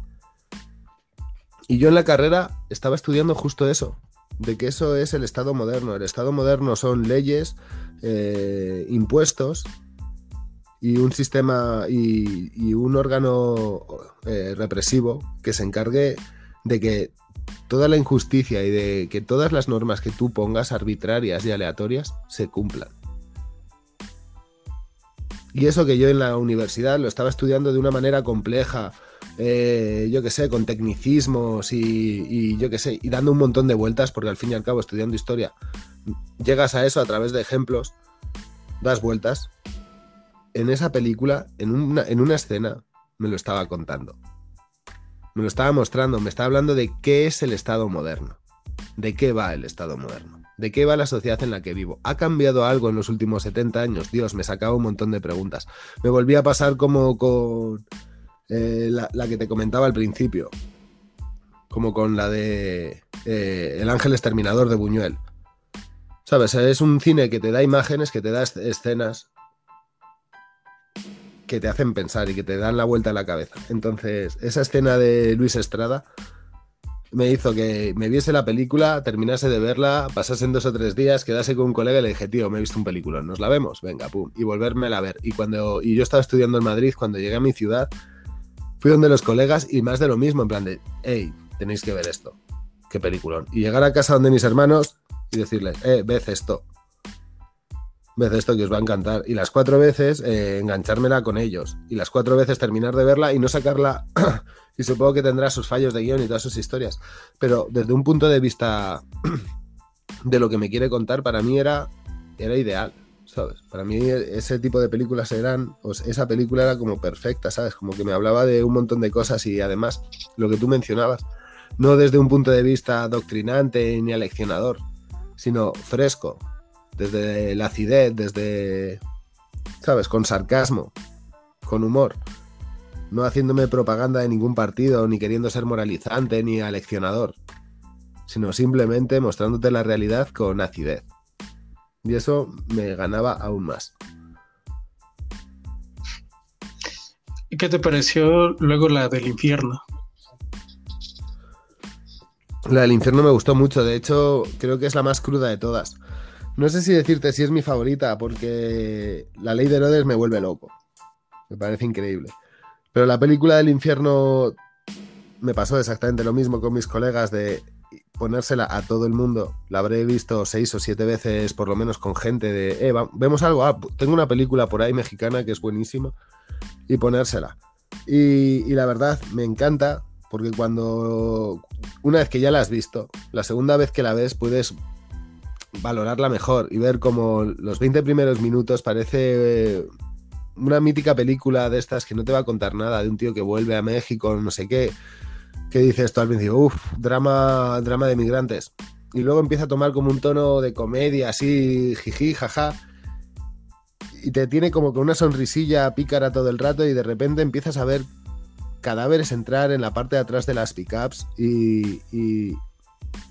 S2: Y yo en la carrera estaba estudiando justo eso, de que eso es el Estado moderno. El Estado moderno son leyes, eh, impuestos y un sistema y, un órgano eh, represivo que se encargue de que toda la injusticia y de que todas las normas que tú pongas arbitrarias y aleatorias se cumplan. Y eso que yo en la universidad lo estaba estudiando de una manera compleja, eh, yo qué sé, con tecnicismos y, y, yo qué sé, y dando un montón de vueltas, porque al fin y al cabo estudiando historia, llegas a eso a través de ejemplos, das vueltas. En esa película, en una, en una escena, me lo estaba contando me lo estaba mostrando, me estaba hablando de qué es el Estado moderno, de qué va el Estado moderno, de qué va la sociedad en la que vivo. ¿Ha cambiado algo en los últimos 70 años? Dios, me sacaba un montón de preguntas. Me volví a pasar como con eh, la, que te comentaba al principio, como con la de eh, El Ángel Exterminador de Buñuel. ¿Sabes? Es un cine que te da imágenes, que te da escenas, que te hacen pensar y que te dan la vuelta a la cabeza. Entonces, esa escena de Luis Estrada me hizo que me viese la película, terminase de verla, pasasen dos o tres días, quedase con un colega y le dije, tío, me he visto un película, ¿nos la vemos? Venga, pum, y volverme a ver. Y cuando y yo estaba estudiando en Madrid, cuando llegué a mi ciudad, fui donde los colegas y más de lo mismo, en plan de, hey, tenéis que ver esto, qué peliculón. Y llegar a casa donde mis hermanos y decirles, eh, ves esto veces esto que os va a encantar. Y las cuatro veces eh, enganchármela con ellos. Y las cuatro veces terminar de verla y no sacarla. y supongo que tendrá sus fallos de guion y todas sus historias. Pero desde un punto de vista de lo que me quiere contar, para mí era, era ideal. ¿Sabes? Para mí ese tipo de películas eran, pues esa película era como perfecta, ¿sabes? Como que me hablaba de un montón de cosas y además lo que tú mencionabas, no desde un punto de vista doctrinante ni aleccionador, sino fresco, desde la acidez, desde, ¿sabes? Con sarcasmo, con humor. No haciéndome propaganda de ningún partido, ni queriendo ser moralizante, ni aleccionador, sino simplemente mostrándote la realidad con acidez. Y eso me ganaba aún más.
S1: ¿Y qué te pareció luego la del infierno?
S2: La del infierno me gustó mucho, de hecho creo que es la más cruda de todas. No sé si decirte si es mi favorita, porque la ley de Herodes me vuelve loco. Me parece increíble. Pero la película del infierno me pasó exactamente lo mismo con mis colegas de ponérsela a todo el mundo. La habré visto seis o siete veces, por lo menos con gente de, eh, vemos algo, ah, tengo una película por ahí mexicana que es buenísima, y ponérsela. Y, la verdad, me encanta, porque cuando, una vez que ya la has visto, la segunda vez que la ves puedes valorarla mejor y ver como los 20 primeros minutos parece eh, una mítica película de estas que no te va a contar nada, de un tío que vuelve a México, no sé qué, que dice esto al principio, uff, drama, drama de migrantes. Y luego empieza a tomar como un tono de comedia, así, jiji, jaja. Y te tiene como con una sonrisilla pícara todo el rato y de repente empiezas a ver cadáveres entrar en la parte de atrás de las pickups y, y,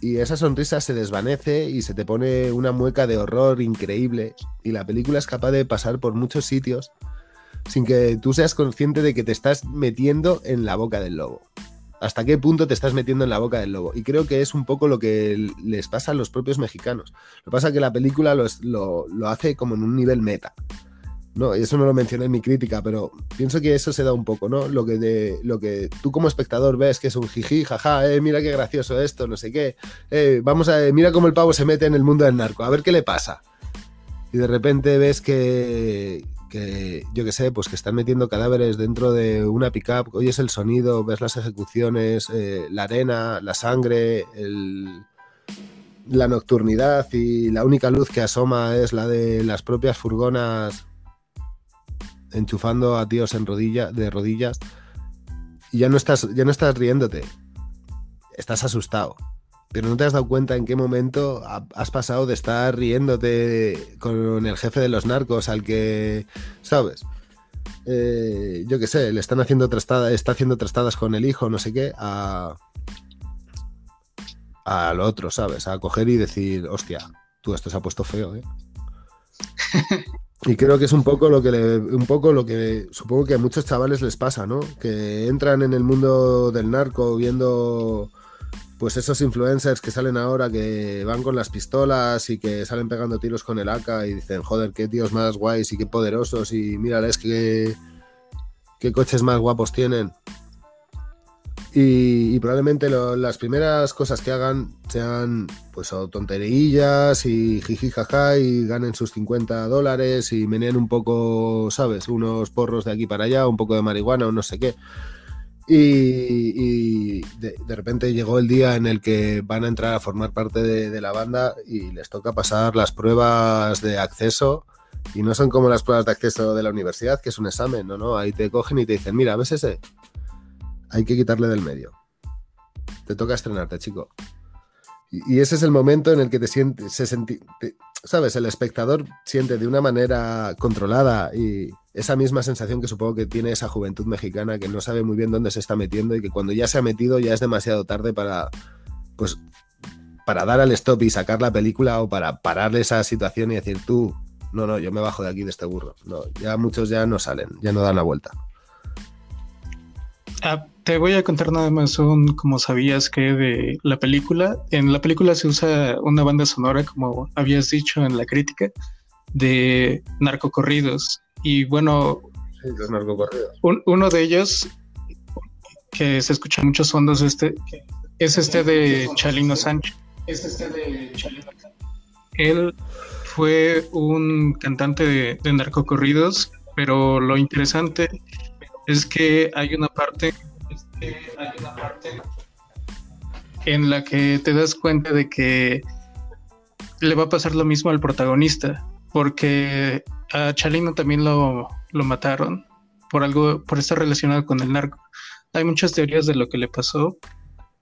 S2: y esa sonrisa se desvanece y se te pone una mueca de horror increíble y la película es capaz de pasar por muchos sitios sin que tú seas consciente de que te estás metiendo en la boca del lobo. ¿Hasta qué punto te estás metiendo en la boca del lobo? Y creo que es un poco lo que les pasa a los propios mexicanos. Lo que pasa es que la película lo, lo, lo hace como en un nivel meta. No, eso no lo mencioné en mi crítica, pero pienso que eso se da un poco, ¿no? Lo que, de, lo que tú como espectador ves que es un jiji, jaja, eh, mira qué gracioso esto, no sé qué. Eh, vamos a mira cómo el pavo se mete en el mundo del narco, a ver qué le pasa. Y de repente ves que, que yo qué sé, pues que están metiendo cadáveres dentro de una pickup, oyes el sonido, ves las ejecuciones, eh, la arena, la sangre, la nocturnidad y la única luz que asoma es la de las propias furgonas enchufando a tíos en rodilla, de rodillas. Y ya no estás, ya no estás riéndote, estás asustado. Pero no te has dado cuenta en qué momento has pasado de estar riéndote con el jefe de los narcos al que, ¿sabes? Eh, yo qué sé, le están haciendo trastadas, está haciendo trastadas con el hijo, no sé qué, a al otro, ¿sabes? A coger y decir, hostia, tú esto se ha puesto feo, ¿eh? Y creo que es un poco lo que le, un poco lo que supongo que a muchos chavales les pasa, ¿no? Que entran en el mundo del narco viendo pues esos influencers que salen ahora que van con las pistolas y que salen pegando tiros con el AK y dicen, joder, qué tíos más guays y qué poderosos y mírales qué, qué coches más guapos tienen. Y, probablemente las primeras cosas que hagan sean pues o tonterillas y jiji jaja y ganen sus 50 dólares y meneen un poco, ¿sabes? Unos porros de aquí para allá, un poco de marihuana o no sé qué. Y, de, repente llegó el día en el que van a entrar a formar parte de, la banda y les toca pasar las pruebas de acceso y no son como las pruebas de acceso de la universidad, que es un examen, ¿no? no Ahí te cogen y te dicen, mira, ¿ves ese? hay que quitarle del medio. Te toca estrenarte, chico. Y, ese es el momento en el que te sientes, se sabes, el espectador siente de una manera controlada y esa misma sensación que supongo que tiene esa juventud mexicana que no sabe muy bien dónde se está metiendo y que cuando ya se ha metido ya es demasiado tarde para, pues, para dar al stop y sacar la película o para pararle esa situación y decir tú, no, no, yo me bajo de aquí de este burro. No, ya muchos ya no salen, ya no dan la vuelta.
S1: Ah, te voy a contar nada más un como sabías que de la película. En la película se usa una banda sonora, como habías dicho en la crítica, de narcocorridos. Y bueno,
S2: los narcocorridos.
S1: uno de ellos, que se escucha en muchos fondos, este, es este de Chalino Sánchez. Es este de Chalino Él fue un cantante de, de narcocorridos, pero lo interesante es que hay una parte, hay una parte en la que te das cuenta de que le va a pasar lo mismo al protagonista, porque a Chalino también lo, lo mataron por algo, por estar relacionado con el narco. Hay muchas teorías de lo que le pasó,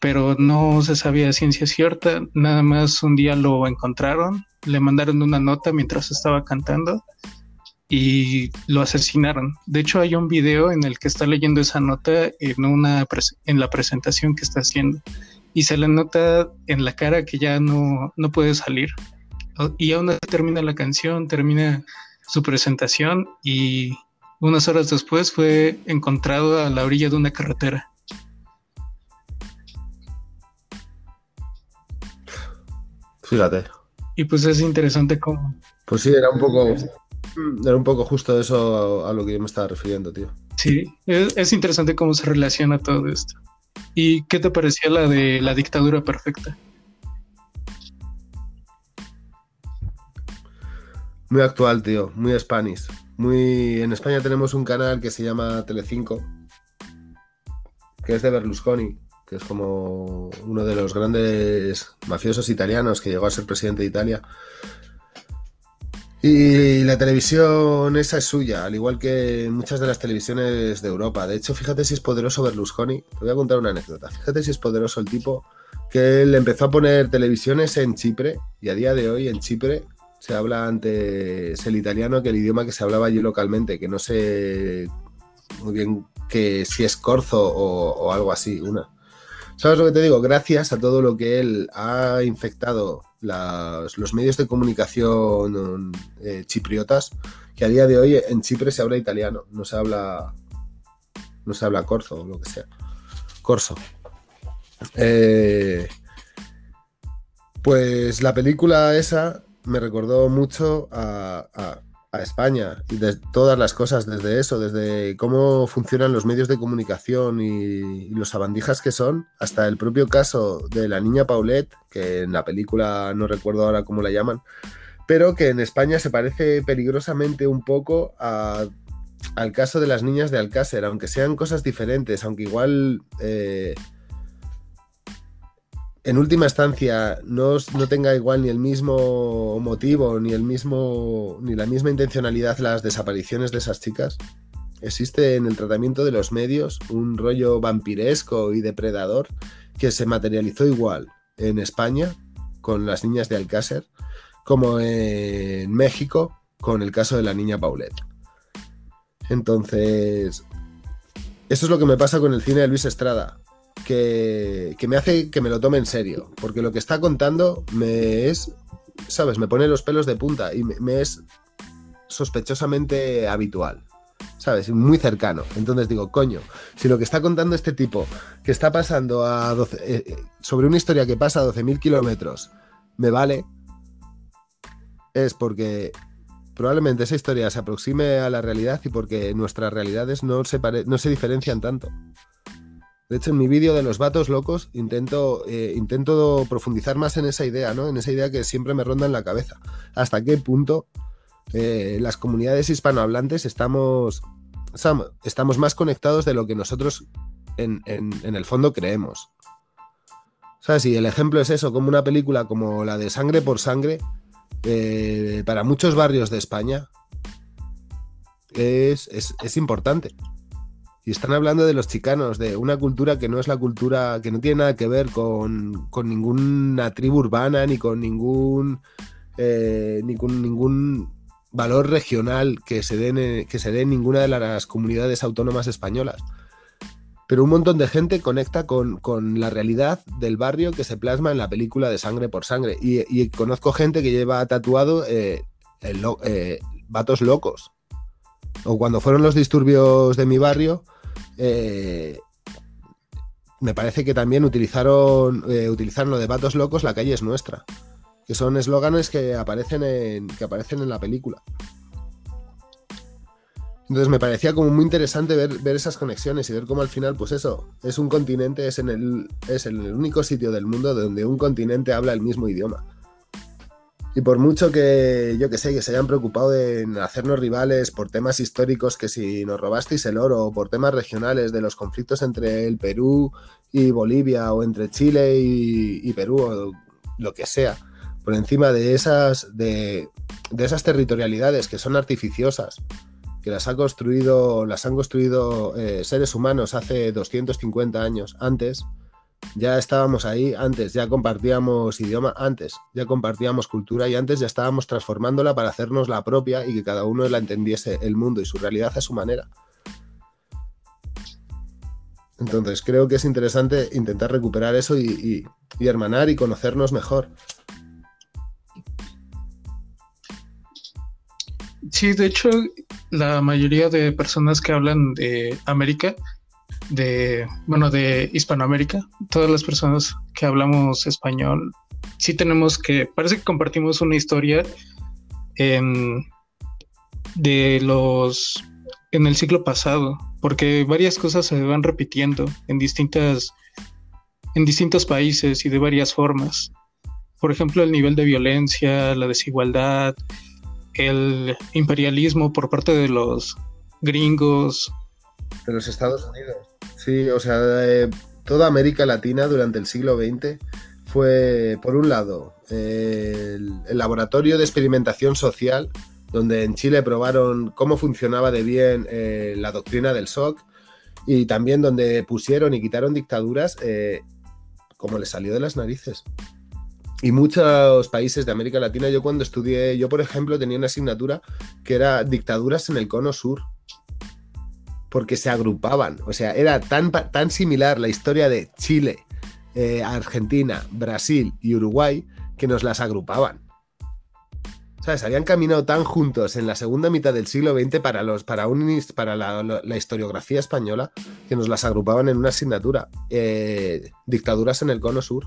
S1: pero no se sabía ciencia cierta. Nada más un día lo encontraron, le mandaron una nota mientras estaba cantando y lo asesinaron. De hecho, hay un video en el que está leyendo esa nota en, una en la presentación que está haciendo y se le nota en la cara que ya no, no puede salir. Y aún así termina la canción, termina su presentación y unas horas después fue encontrado a la orilla de una carretera.
S2: Fíjate.
S1: Y pues es interesante cómo.
S2: Pues sí, era un poco Mm, era un poco justo eso a, lo que yo me estaba refiriendo, tío.
S1: Sí, es, interesante cómo se relaciona todo esto. ¿Y qué te parecía la de la dictadura perfecta?
S2: Muy actual, tío, muy Spanish. Muy... En España tenemos un canal que se llama Telecinco, que es de Berlusconi, que es como uno de los grandes mafiosos italianos que llegó a ser presidente de Italia. Y la televisión esa es suya, al igual que muchas de las televisiones de Europa. De hecho, fíjate si es poderoso Berlusconi. Te voy a contar una anécdota. Fíjate si es poderoso el tipo que él empezó a poner televisiones en Chipre y a día de hoy en Chipre se habla antes el italiano que el idioma que se hablaba allí localmente, que no sé muy bien que si es corzo o, algo así, una. ¿Sabes lo que te digo? Gracias a todo lo que él ha infectado los medios de comunicación eh, chipriotas, que a día de hoy en Chipre se habla italiano, no se habla no se habla corzo o lo que sea. Corso. Eh, pues la película esa me recordó mucho a, España y de todas las cosas, desde eso, desde cómo funcionan los medios de comunicación y, los abandijas que son, hasta el propio caso de la niña Paulette, que en la película no recuerdo ahora cómo la llaman, pero que en España se parece peligrosamente un poco al caso de las niñas de Alcácer, aunque sean cosas diferentes, aunque igual... Eh, en última instancia no, tenga igual ni el mismo motivo ni el mismo ni la misma intencionalidad las desapariciones de esas chicas existe en el tratamiento de los medios un rollo vampiresco y depredador que se materializó igual en España con las niñas de Alcácer como en México con el caso de la niña Paulette. Entonces eso es lo que me pasa con el cine de Luis Estrada que, me hace que me lo tome en serio, porque lo que está contando me es, ¿sabes? Me pone los pelos de punta y me, es sospechosamente habitual. ¿sabes? Muy cercano. Entonces digo, coño, si lo que está contando este tipo, que está pasando a 12, eh, eh, sobre una historia que pasa a 12.000 kilómetros, me vale, es porque probablemente esa historia se aproxime a la realidad y porque nuestras realidades no se, no se diferencian tanto. De hecho, en mi vídeo de los vatos locos intento, eh, intento profundizar más en esa idea, ¿no? En esa idea que siempre me ronda en la cabeza. ¿Hasta qué punto eh, las comunidades hispanohablantes estamos, estamos más conectados de lo que nosotros en, el fondo creemos? ¿Sabes? Y el ejemplo es eso, como una película como la de Sangre por Sangre, eh, para muchos barrios de España, es, es importante. Y están hablando de los chicanos, de una cultura que no es la cultura, que no tiene nada que ver con, ninguna tribu urbana, ni con ningún, eh, ni con ningún valor regional que se, dé que se dé en ninguna de las comunidades autónomas españolas. Pero un montón de gente conecta con, la realidad del barrio que se plasma en la película de Sangre por Sangre. Y, conozco gente que lleva tatuado eh, eh, vatos locos o cuando fueron los disturbios de mi barrio, eh, me parece que también utilizaron, eh, utilizaron lo de Vatos Locos, la calle es nuestra. Que son eslóganes que aparecen en, que aparecen en la película. Entonces me parecía como muy interesante ver, ver, esas conexiones y ver cómo al final, pues eso, es un continente, es en, el, es en el único sitio del mundo donde un continente habla el mismo idioma. Y por mucho que, yo que sé, que se hayan preocupado en hacernos rivales por temas históricos, que si nos robasteis el oro, o por temas regionales de los conflictos entre el Perú y Bolivia, o entre Chile y, Perú, o lo que sea, por encima de esas, de, esas territorialidades que son artificiosas, que las, ha construido, las han construido eh, seres humanos hace 250 años antes, ya estábamos ahí antes, ya compartíamos idioma antes, ya compartíamos cultura y antes ya estábamos transformándola para hacernos la propia y que cada uno la entendiese el mundo y su realidad a su manera. Entonces creo que es interesante intentar recuperar eso y, hermanar y conocernos mejor.
S1: Sí, de hecho, la mayoría de personas que hablan de América de, bueno, de Hispanoamérica, todas las personas que hablamos español, sí tenemos que, parece que compartimos una historia en, de los, en el siglo pasado, porque varias cosas se van repitiendo en distintas, en distintos países y de varias formas. Por ejemplo, el nivel de violencia, la desigualdad, el imperialismo por parte de los gringos.
S2: De los Estados Unidos. Sí, o sea, eh, toda América Latina durante el siglo XX fue, por un lado, el, laboratorio de experimentación social, donde en Chile probaron cómo funcionaba de bien eh, la doctrina del SOC y también donde pusieron y quitaron dictaduras eh, como les salió de las narices. Y muchos países de América Latina, yo cuando estudié, yo por ejemplo tenía una asignatura que era dictaduras en el cono sur, porque se agrupaban, o sea, era tan, tan similar la historia de Chile, eh, Argentina, Brasil y Uruguay que nos las agrupaban. ¿Sabes? Habían caminado tan juntos en la segunda mitad del siglo XX para, los, para, un, para la, historiografía española que nos las agrupaban en una asignatura. Eh, dictaduras en el cono sur.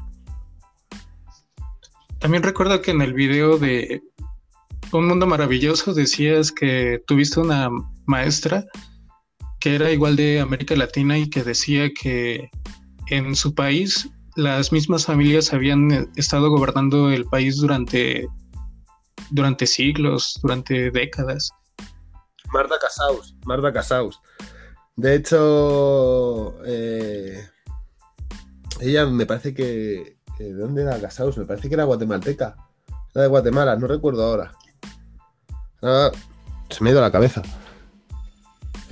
S1: También recuerdo que en el video de Un Mundo Maravilloso decías que tuviste una maestra que era igual de América Latina y que decía que en su país las mismas familias habían estado gobernando el país durante, durante siglos, durante décadas.
S2: Marta Casaus, Marta Casaus. De hecho, eh, ella me parece que, ¿De dónde era Casaus? Me parece que era guatemalteca. Era de Guatemala, no recuerdo ahora. Ah, se me ha ido la cabeza.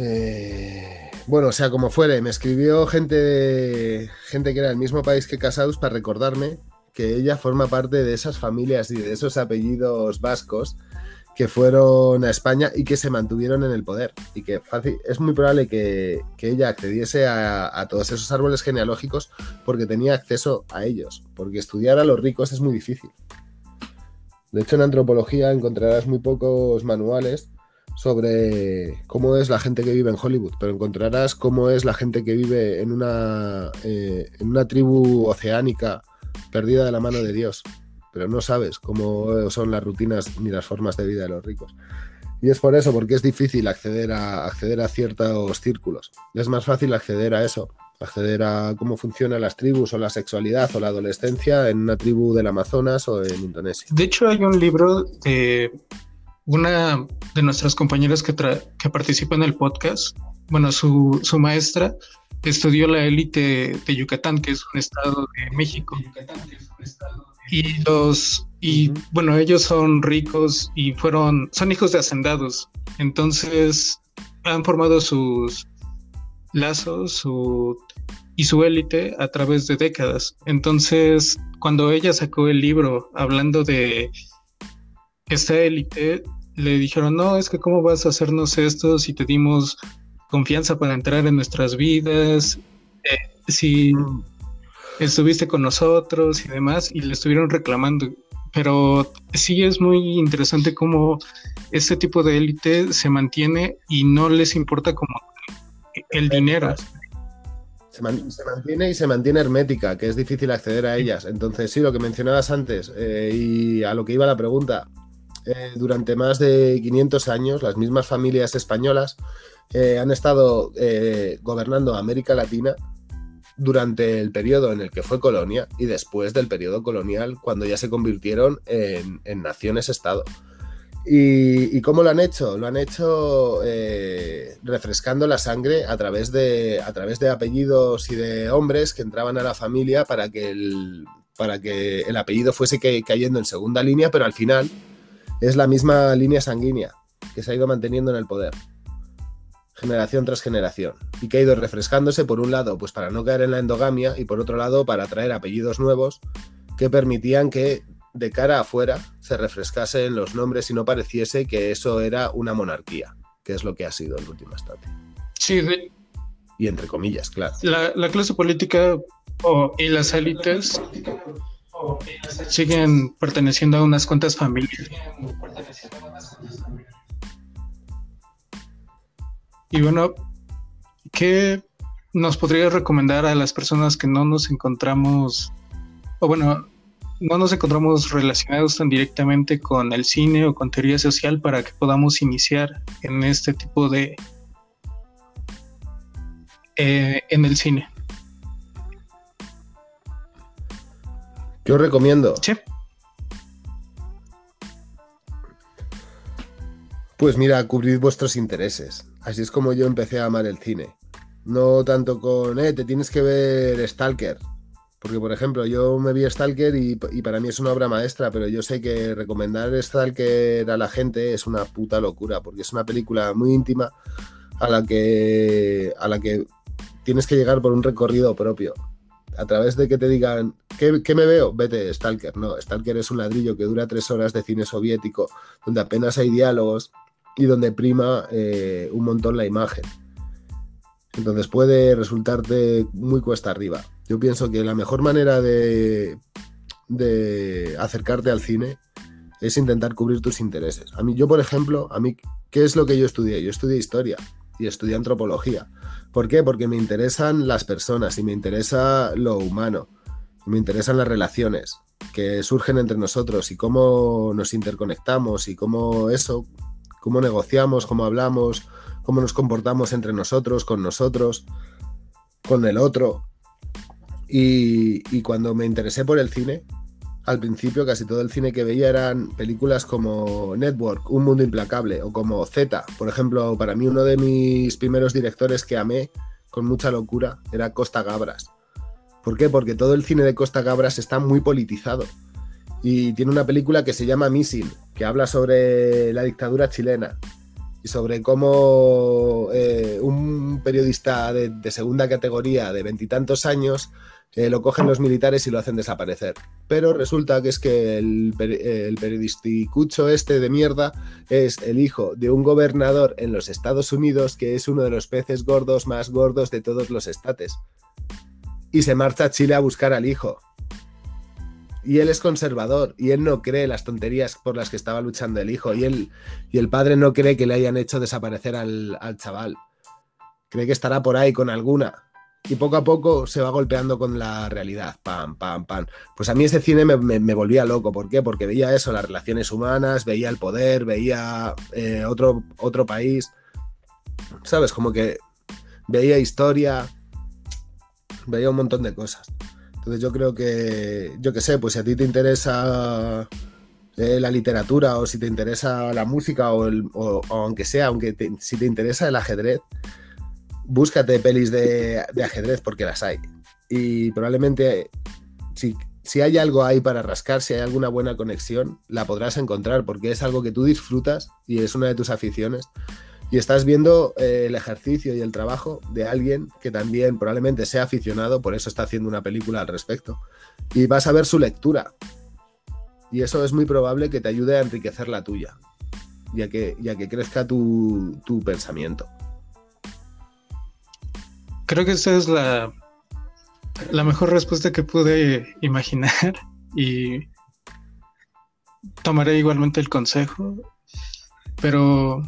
S2: Eh, bueno, o sea, como fuere, me escribió gente, gente que era del mismo país que Casaus para recordarme que ella forma parte de esas familias y de esos apellidos vascos que fueron a España y que se mantuvieron en el poder. Y que fácil, es muy probable que, ella accediese a, todos esos árboles genealógicos porque tenía acceso a ellos. Porque estudiar a los ricos es muy difícil. De hecho, en antropología encontrarás muy pocos manuales sobre cómo es la gente que vive en Hollywood, pero encontrarás cómo es la gente que vive en una, eh, en una tribu oceánica perdida de la mano de Dios, pero no sabes cómo son las rutinas ni las formas de vida de los ricos. Y es por eso, porque es difícil acceder a, acceder a ciertos círculos. Es más fácil acceder a eso, acceder a cómo funcionan las tribus o la sexualidad o la adolescencia en una tribu del Amazonas o en Indonesia.
S1: De hecho, hay un libro de una de nuestras compañeras que, que participa en el podcast, bueno, su, su maestra estudió la élite de Yucatán, que es un estado de México. Y los y bueno, ellos son ricos y fueron son hijos de hacendados. Entonces han formado sus lazos su, y su élite a través de décadas. Entonces, cuando ella sacó el libro hablando de esta élite, le dijeron, no, es que cómo vas a hacernos esto si te dimos confianza para entrar en nuestras vidas, eh, si estuviste con nosotros y demás, y le estuvieron reclamando. Pero sí es muy interesante cómo este tipo de élite se mantiene y no les importa como el dinero.
S2: Se, mantiene y se mantiene hermética, que es difícil acceder a ellas. Entonces, sí, lo que mencionabas antes eh, y a lo que iba la pregunta, eh, durante más de 500 años las mismas familias españolas eh, han estado eh, gobernando América Latina durante el periodo en el que fue colonia y después del periodo colonial cuando ya se convirtieron en, naciones-estado. ¿Y, cómo lo han hecho? Lo han hecho refrescando la sangre a través, de, a través de apellidos y de hombres que entraban a la familia para que el, para que el apellido fuese cayendo en segunda línea, pero al final es la misma línea sanguínea que se ha ido manteniendo en el poder, generación tras generación, y que ha ido refrescándose por un lado, pues para no caer en la endogamia, y por otro lado, para traer apellidos nuevos que permitían que de cara afuera se refrescasen los nombres y no pareciese que eso era una monarquía, que es lo que ha sido el último estadio.
S1: Sí,
S2: y entre comillas, claro.
S1: La, clase política y las élites siguen perteneciendo a unas cuantas familias. Y bueno, ¿qué nos podría recomendar a las personas que no nos encontramos, o bueno, no nos encontramos relacionados tan directamente con el cine o con teoría social para que podamos iniciar en este tipo de... Eh, en el cine?
S2: ¿Qué os recomiendo?
S1: Sí.
S2: Pues mira, cubrid vuestros intereses. Así es como yo empecé a amar el cine. No tanto con, eh, te tienes que ver Stalker. Porque, por ejemplo, yo me vi Stalker y, y, para mí es una obra maestra, pero yo sé que recomendar Stalker a la gente es una puta locura, porque es una película muy íntima a la que, a la que tienes que llegar por un recorrido propio. A través de que te digan, ¿qué, ¿qué, me veo? Vete, Stalker. No, Stalker es un ladrillo que dura tres horas de cine soviético, donde apenas hay diálogos y donde prima eh, un montón la imagen. Entonces puede resultarte muy cuesta arriba. Yo pienso que la mejor manera de, de acercarte al cine es intentar cubrir tus intereses. A mí, yo, por ejemplo, a mí, ¿qué es lo que yo estudié? Yo estudié historia y estudié antropología. ¿Por qué? Porque me interesan las personas y me interesa lo humano. Me interesan las relaciones que surgen entre nosotros y cómo nos interconectamos y cómo eso, cómo negociamos, cómo hablamos, cómo nos comportamos entre nosotros, con nosotros, con el otro. Y, cuando me interesé por el cine, al principio casi todo el cine que veía eran películas como Network, Un Mundo Implacable, o como Z. Por ejemplo, para mí uno de mis primeros directores que amé con mucha locura era Costa Gabras. ¿Por qué? Porque todo el cine de Costa Gabras está muy politizado. Y tiene una película que se llama Missing, que habla sobre la dictadura chilena y sobre cómo eh, un periodista de, segunda categoría de veintitantos años eh, lo cogen los militares y lo hacen desaparecer. Pero resulta que es que el, el periodisticucho este de mierda es el hijo de un gobernador en los Estados Unidos que es uno de los peces gordos más gordos de todos los estates. Y se marcha a Chile a buscar al hijo. Y él es conservador y él no cree las tonterías por las que estaba luchando el hijo. Y, él, y el padre no cree que le hayan hecho desaparecer al, al chaval. Cree que estará por ahí con alguna y poco a poco se va golpeando con la realidad. Pam, pam, pam. Pues a mí ese cine me, me, volvía loco. ¿Por qué? Porque veía eso, las relaciones humanas, veía el poder, veía eh, otro, otro país. ¿Sabes? Como que veía historia, veía un montón de cosas. Entonces yo creo que, yo qué sé, pues si a ti te interesa eh, la literatura o si te interesa la música o, el, o, aunque sea, aunque si te interesa el ajedrez, búscate pelis de, de, ajedrez porque las hay. Y probablemente si, si, hay algo ahí para rascar, si hay alguna buena conexión, la podrás encontrar porque es algo que tú disfrutas y es una de tus aficiones. Y estás viendo eh, el ejercicio y el trabajo de alguien que también probablemente sea aficionado, por eso está haciendo una película al respecto. Y vas a ver su lectura. Y eso es muy probable que te ayude a enriquecer la tuya, ya que, ya que crezca tu, tu pensamiento
S1: creo que esa es la, la mejor respuesta que pude imaginar y tomaré igualmente el consejo. Pero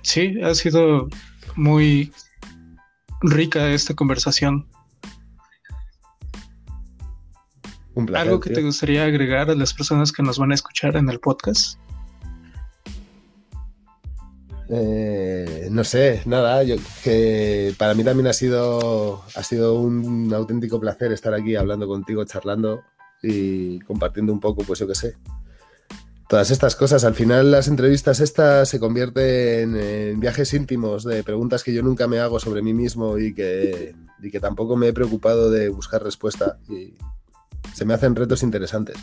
S1: sí, ha sido muy rica esta conversación.
S2: Un placer,
S1: ¿Algo que tío. te gustaría agregar a las personas que nos van a escuchar en el podcast?
S2: Eh, no sé, nada, que para mí también ha sido, ha sido un auténtico placer estar aquí hablando contigo, charlando y compartiendo un poco, pues yo qué sé. Todas estas cosas, al final las entrevistas estas se convierten en viajes íntimos de preguntas que yo nunca me hago sobre mí mismo y que, y que tampoco me he preocupado de buscar respuesta y se me hacen retos interesantes.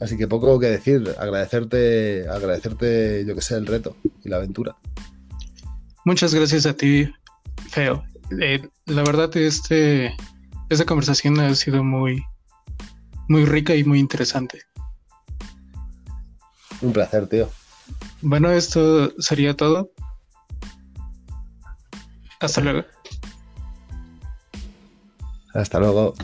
S2: Así que poco que decir, agradecerte, agradecerte, yo que sé, el reto y la aventura.
S1: Muchas gracias a ti, Feo. Eh, la verdad, este, esta conversación ha sido muy, muy rica y muy interesante.
S2: Un placer, tío.
S1: Bueno, esto sería todo. Hasta luego.
S2: Hasta luego.